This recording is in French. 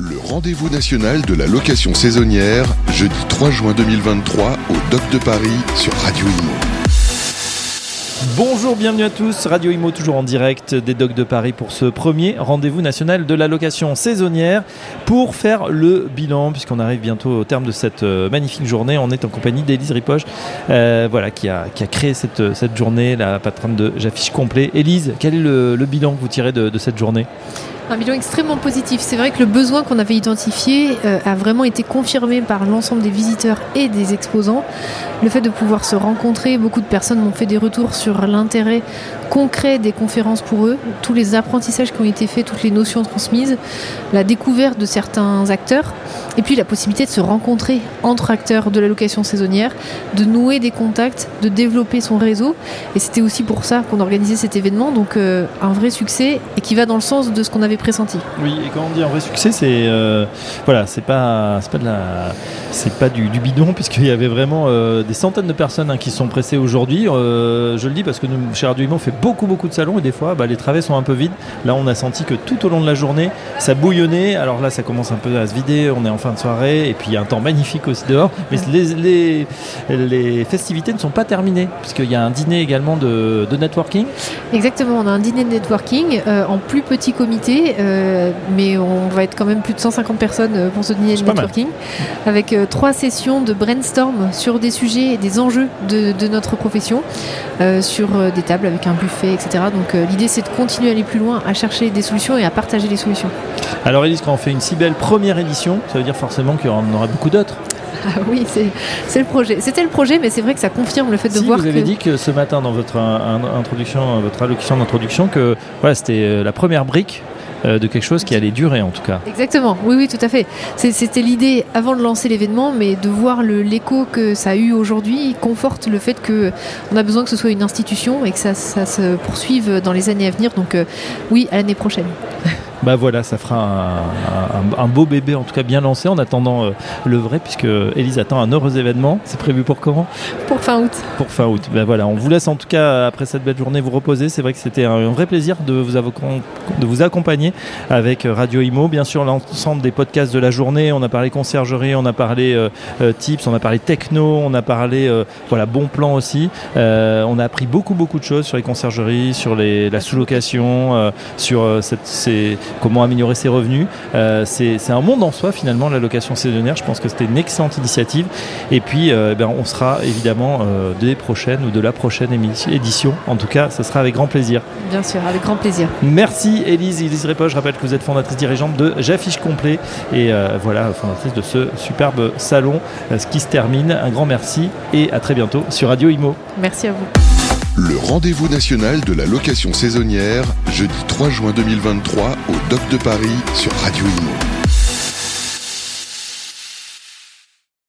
Le rendez-vous national de la location saisonnière, jeudi 3 juin 2023 au Doc de Paris sur Radio Imo. Bonjour, bienvenue à tous. Radio Imo toujours en direct des Docks de Paris pour ce premier rendez-vous national de la location saisonnière pour faire le bilan puisqu'on arrive bientôt au terme de cette euh, magnifique journée. On est en compagnie d'Élise Ripoche euh, voilà, qui, a, qui créé cette, cette journée, la patronne de J'affiche complet. Élise, quel est le, bilan que vous tirez de cette journée? Un bilan extrêmement positif. C'est vrai que le besoin qu'on avait identifié euh, a vraiment été confirmé par l'ensemble des visiteurs et des exposants. Le fait de pouvoir se rencontrer, beaucoup de personnes m'ont fait des retours sur l'intérêt concret des conférences pour eux, tous les apprentissages qui ont été faits, toutes les notions transmises, la découverte de certains acteurs, et puis la possibilité de se rencontrer entre acteurs de la location saisonnière, de nouer des contacts, de développer son réseau. Et c'était aussi pour ça qu'on organisait cet événement, donc euh, un vrai succès et qui va dans le sens de ce qu'on avait pressenti. Oui, et quand on dit un vrai succès, c'est euh, voilà, c'est pas c'est pas de la c'est pas du, du bidon puisqu'il y avait vraiment euh, des centaines de personnes hein, qui sont pressées aujourd'hui. Euh, je le dis parce que nous, chez Radio on fait beaucoup beaucoup de salons et des fois, bah, les travées sont un peu vides. Là, on a senti que tout au long de la journée, ça bouillonnait. Alors là, ça commence un peu à se vider. On est en fin de soirée et puis il y a un temps magnifique aussi dehors. Mais les, les, les festivités ne sont pas terminées puisqu'il y a un dîner également de, de networking. Exactement, on a un dîner de networking en plus petit comité, euh, mais on va être quand même plus de 150 personnes euh, pour ce dîner de networking, avec euh, trois sessions de brainstorm sur des sujets et des enjeux de, de notre profession, euh, sur des tables avec un buffet, etc. Donc l'idée c'est de continuer à aller plus loin, à chercher des solutions et à partager les solutions. Alors Elise, quand on fait une si belle première édition, ça veut dire forcément qu'il y en aura beaucoup d'autres. Ah oui, c'est le projet. C'était le projet, mais c'est vrai que ça confirme le fait de Si, voir vous avez que... dit que ce matin dans votre introduction, votre allocution d'introduction, que voilà, c'était la première brique de quelque chose qui allait durer en tout cas. Exactement, oui, oui, tout à fait. C'était l'idée avant de lancer l'événement, mais de voir l'écho que ça a eu aujourd'hui conforte le fait que on a besoin que ce soit une institution et que ça, ça se poursuive dans les années à venir. Donc euh, oui, à l'année prochaine. Bah voilà, ça fera un, un- un beau bébé en tout cas bien lancé en attendant euh, le vrai puisque Elise attend un heureux événement. C'est prévu pour quand? Pour fin août. Pour fin août. Ben voilà, on vous laisse en tout cas après cette belle journée vous reposer. C'est vrai que c'était un, vrai plaisir de vous, avo- de vous accompagner avec Radio Imo. Bien sûr, l'ensemble des podcasts de la journée. On a parlé conciergerie, on a parlé euh, euh, tips, on a parlé techno, on a parlé euh, voilà bon plan aussi. Euh, on a appris beaucoup beaucoup de choses sur les conciergeries, sur les, la sous-location, euh, sur euh, cette, ces- comment améliorer ses revenus. Euh, c'est un monde en soi finalement la location saisonnière. Je pense que c'était une excellente initiative. Et puis, euh, ben, on sera évidemment euh, des prochaines ou de la prochaine édition. En tout cas, ce sera avec grand plaisir. Bien sûr, avec grand plaisir. Merci Élise, Élise Repoche. Je rappelle que vous êtes fondatrice dirigeante de J'affiche complet et voilà, fondatrice de ce superbe salon ce qui se termine. Un grand merci et à très bientôt sur Radio Imo. Merci à vous. Le rendez-vous national de la location saisonnière, jeudi 3 juin 2023 au Doc de Paris sur Radio Imo.